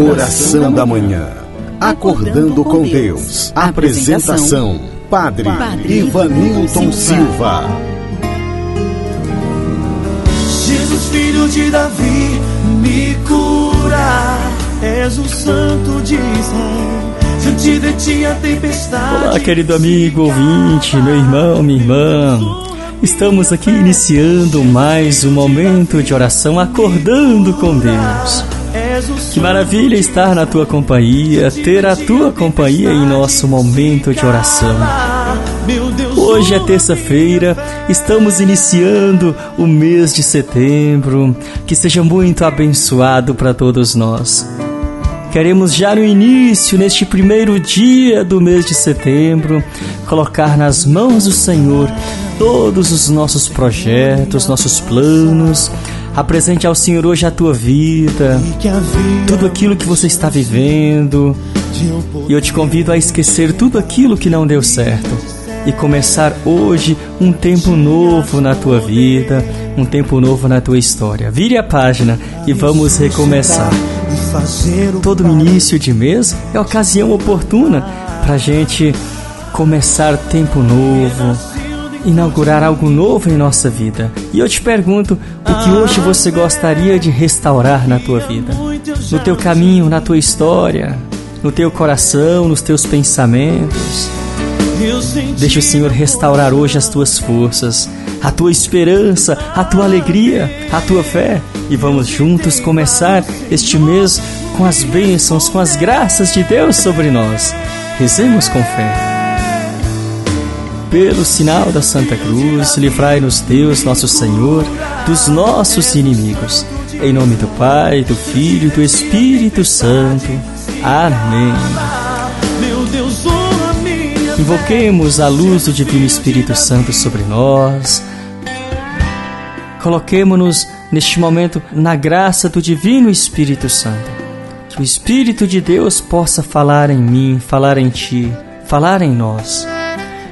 Oração da Manhã. Acordando com Deus. Apresentação: Padre Ivanilton Silva. Jesus, filho de Davi, me cura. És o santo de Israel. Diante de ti a tempestade. Olá, querido amigo, ouvinte, meu irmão, minha irmã. Estamos aqui iniciando mais um momento de oração, acordando com Deus. Que maravilha estar na tua companhia, ter a tua companhia em nosso momento de oração. Hoje é terça-feira, estamos iniciando o mês de setembro. Que seja muito abençoado para todos nós. Queremos já no início, neste primeiro dia do mês de setembro, colocar nas mãos do Senhor todos os nossos projetos, nossos planos. Apresente ao Senhor hoje a tua vida, tudo aquilo que você está vivendo. E eu te convido a esquecer tudo aquilo que não deu certo e começar hoje um tempo novo na tua vida, um tempo novo na tua história. Vire a página e vamos recomeçar. Todo início de mês é ocasião oportuna para a gente começar tempo novo, inaugurar algo novo em nossa vida. E eu te pergunto, o que hoje você gostaria de restaurar na tua vida? No teu caminho, na tua história, no teu coração, nos teus pensamentos? Deixa o Senhor restaurar hoje as tuas forças, a tua esperança, a tua alegria, a tua fé. E vamos juntos começar este mês com as bênçãos, com as graças de Deus sobre nós. Rezemos com fé. Pelo sinal da Santa Cruz, livrai-nos Deus, nosso Senhor, dos nossos inimigos. Em nome do Pai, do Filho e do Espírito Santo. Amém. Invoquemos a luz do Divino Espírito Santo sobre nós. Coloquemo-nos neste momento na graça do Divino Espírito Santo. Que o Espírito de Deus possa falar em mim, falar em ti, falar em nós.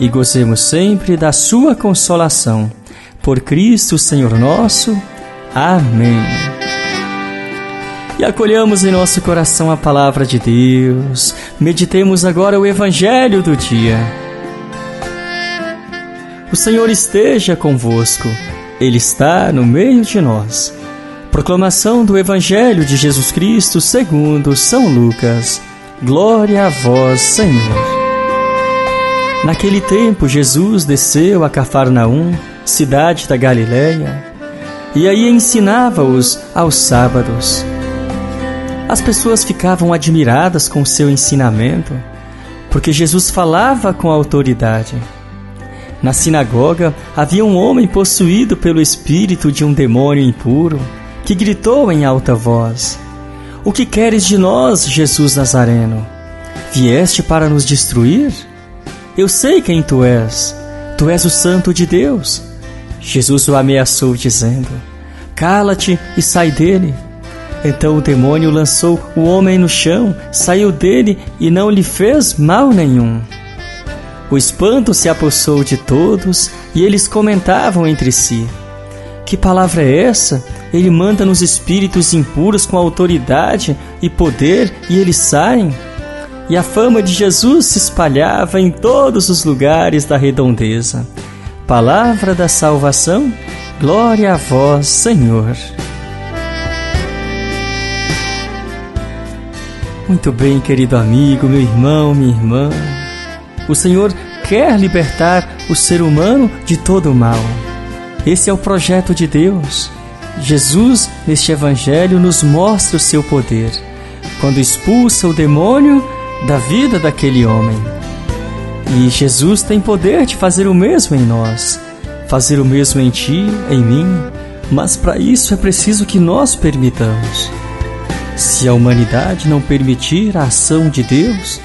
e gozemos sempre da sua consolação. Por Cristo Senhor nosso. Amém e acolhamos em nosso coração a palavra de Deus. Meditemos agora o Evangelho do dia. O Senhor esteja convosco, Ele está no meio de nós. Proclamação do Evangelho de Jesus Cristo segundo São Lucas. Glória a vós, Senhor. Naquele tempo, Jesus desceu a Cafarnaum, cidade da Galiléia, e aí ensinava-os aos sábados. As pessoas ficavam admiradas com seu ensinamento, porque Jesus falava com autoridade. Na sinagoga havia um homem possuído pelo espírito de um demônio impuro, que gritou em alta voz: O que queres de nós, Jesus Nazareno? Vieste para nos destruir? Eu sei quem tu és. Tu és o Santo de Deus. Jesus o ameaçou, dizendo: Cala-te e sai dele. Então o demônio lançou o homem no chão, saiu dele e não lhe fez mal nenhum. O espanto se apossou de todos e eles comentavam entre si: Que palavra é essa? Ele manda nos espíritos impuros com autoridade e poder e eles saem. E a fama de Jesus se espalhava em todos os lugares da redondeza. Palavra da salvação, glória a vós, Senhor. Muito bem, querido amigo, meu irmão, minha irmã. O Senhor quer libertar o ser humano de todo o mal. Esse é o projeto de Deus. Jesus, neste Evangelho, nos mostra o seu poder quando expulsa o demônio da vida daquele homem. E Jesus tem poder de fazer o mesmo em nós, fazer o mesmo em ti, em mim, mas para isso é preciso que nós permitamos. Se a humanidade não permitir a ação de Deus,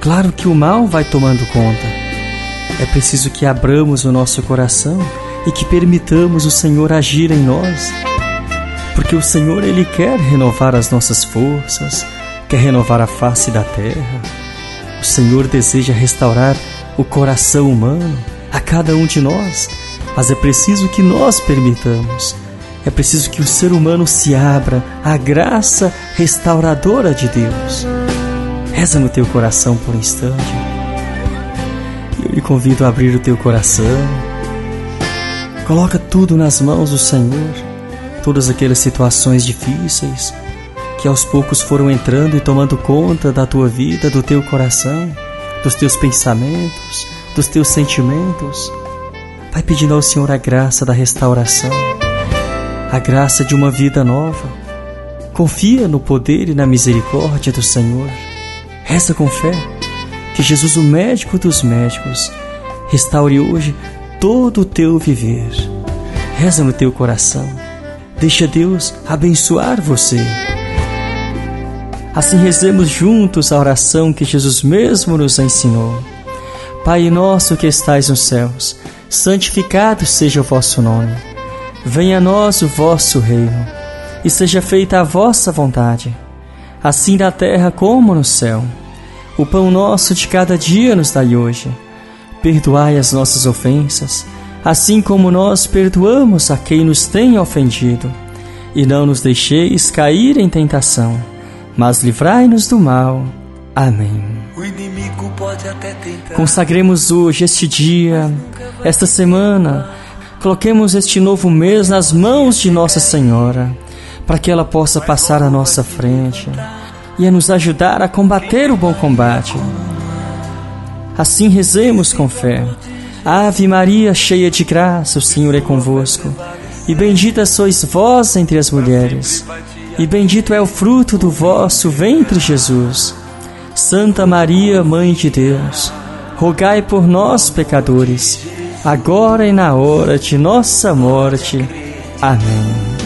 claro que o mal vai tomando conta. É preciso que abramos o nosso coração e que permitamos o Senhor agir em nós. Porque o Senhor ele quer renovar as nossas forças, quer renovar a face da terra. O Senhor deseja restaurar o coração humano a cada um de nós, mas é preciso que nós permitamos. É preciso que o ser humano se abra à graça restauradora de Deus. Reza no teu coração por um instante. Eu lhe convido a abrir o teu coração. Coloca tudo nas mãos do Senhor, todas aquelas situações difíceis que aos poucos foram entrando e tomando conta da tua vida, do teu coração, dos teus pensamentos, dos teus sentimentos. Vai pedindo ao Senhor a graça da restauração, a graça de uma vida nova. Confia no poder e na misericórdia do Senhor. Reza com fé que Jesus, o médico dos médicos, restaure hoje todo o teu viver. Reza no teu coração. Deixa Deus abençoar você. Assim rezemos juntos a oração que Jesus mesmo nos ensinou. Pai nosso que estais nos céus, santificado seja o vosso nome. Venha a nós o vosso reino, e seja feita a vossa vontade, assim na terra como no céu. O pão nosso de cada dia nos dai hoje. Perdoai as nossas ofensas, assim como nós perdoamos a quem nos tem ofendido. E não nos deixeis cair em tentação mas livrai-nos do mal. Amém. Consagremos hoje este dia, esta semana, coloquemos este novo mês nas mãos de Nossa Senhora, para que ela possa passar à nossa frente e a nos ajudar a combater o bom combate. Assim rezemos com fé. Ave Maria, cheia de graça, o Senhor é convosco. E bendita sois vós entre as mulheres e bendito é o fruto do vosso ventre, Jesus. Santa Maria, Mãe de Deus, rogai por nós, pecadores, agora e na hora de nossa morte. Amém.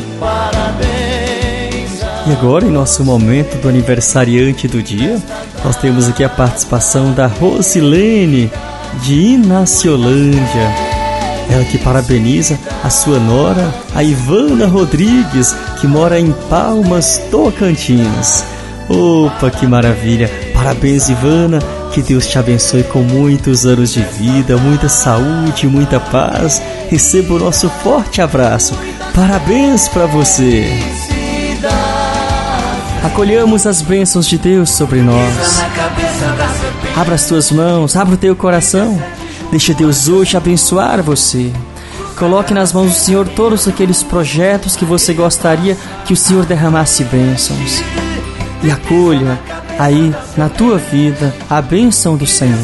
E agora, em nosso momento do aniversariante do dia, nós temos aqui a participação da Rosilene de Inaciolândia. Ela que parabeniza a sua nora, a Ivana Rodrigues, que mora em Palmas, Tocantins. Opa, que maravilha! Parabéns, Ivana! Que Deus te abençoe com muitos anos de vida, muita saúde, muita paz. Receba o nosso forte abraço. Parabéns para você! Acolhamos as bênçãos de Deus sobre nós. Abra as tuas mãos, abra o teu coração. Deixe Deus hoje abençoar você. Coloque nas mãos do Senhor todos aqueles projetos que você gostaria que o Senhor derramasse bênçãos. E acolha aí na tua vida a bênção do Senhor.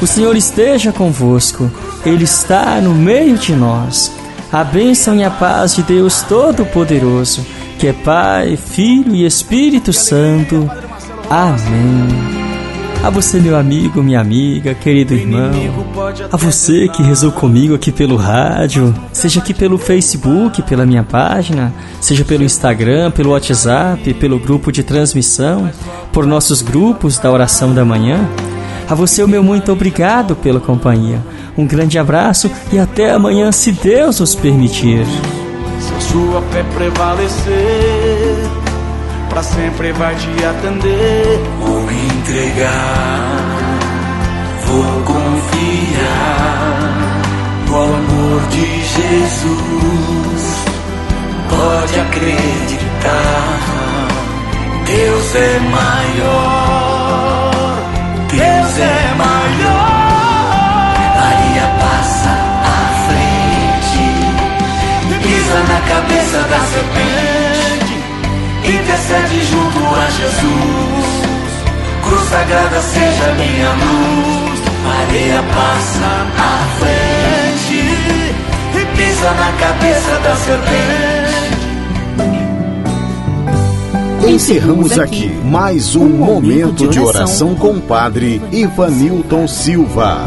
O Senhor esteja convosco, Ele está no meio de nós. A bênção e a paz de Deus Todo-Poderoso, que é Pai, Filho e Espírito Santo. Amém. A você, meu amigo, minha amiga, querido irmão. A você que rezou comigo aqui pelo rádio, seja aqui pelo Facebook, pela minha página, seja pelo Instagram, pelo WhatsApp, pelo grupo de transmissão, por nossos grupos da oração da manhã. A você, o meu muito obrigado pela companhia. Um grande abraço e até amanhã, se Deus os permitir. Se a sua fé prevalecer sempre vai te atender. Vou me entregar, vou confiar no amor de Jesus. Pode acreditar, Deus é maior, Deus é maior. Maria passa à frente, pisa na cabeça da serpente intercede junto a Jesus. Cruz sagrada seja minha luz. Maria passa à frente e pisa na cabeça da serpente. Encerramos aqui mais um momento de oração com o Padre Ivanilton Silva.